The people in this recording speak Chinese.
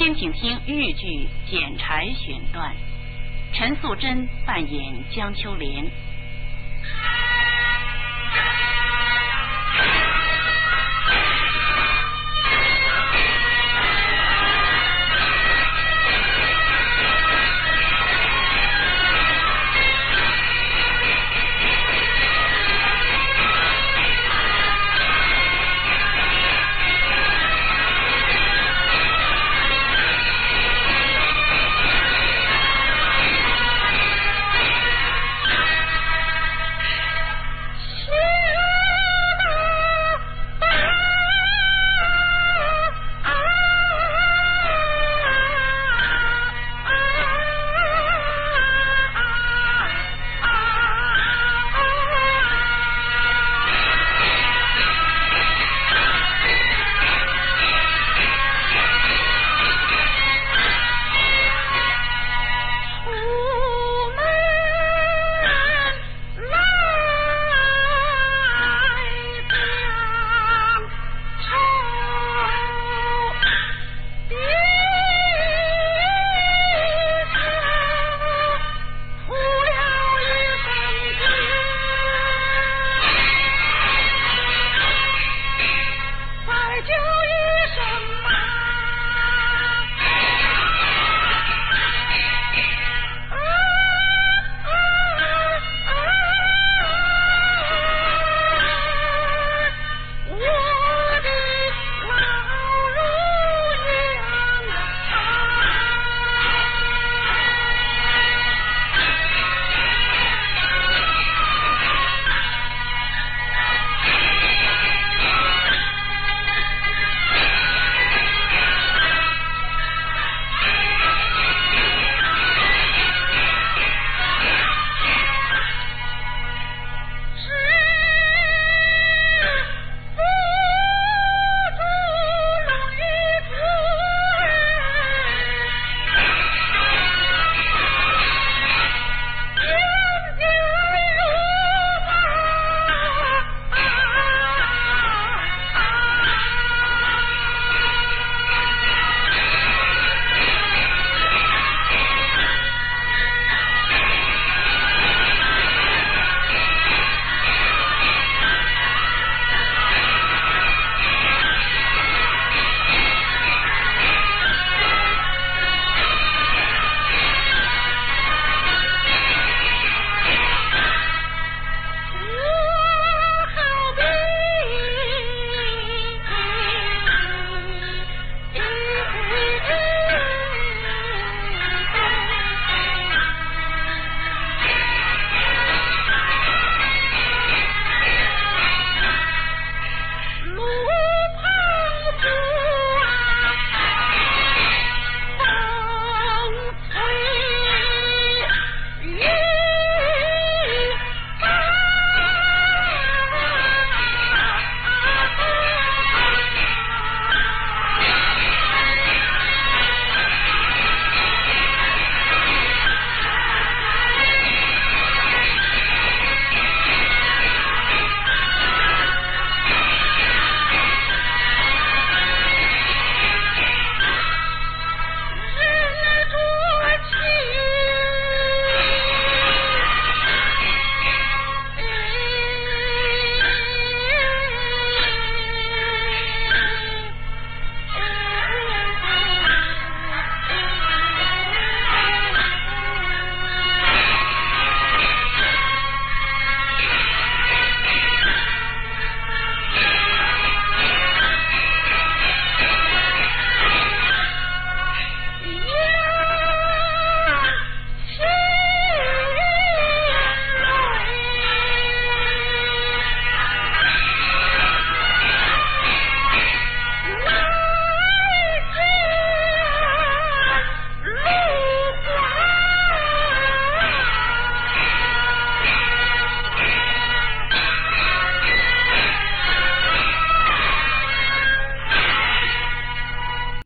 先请听豫剧《剪柴》选段，陈素贞扮演江秋莲。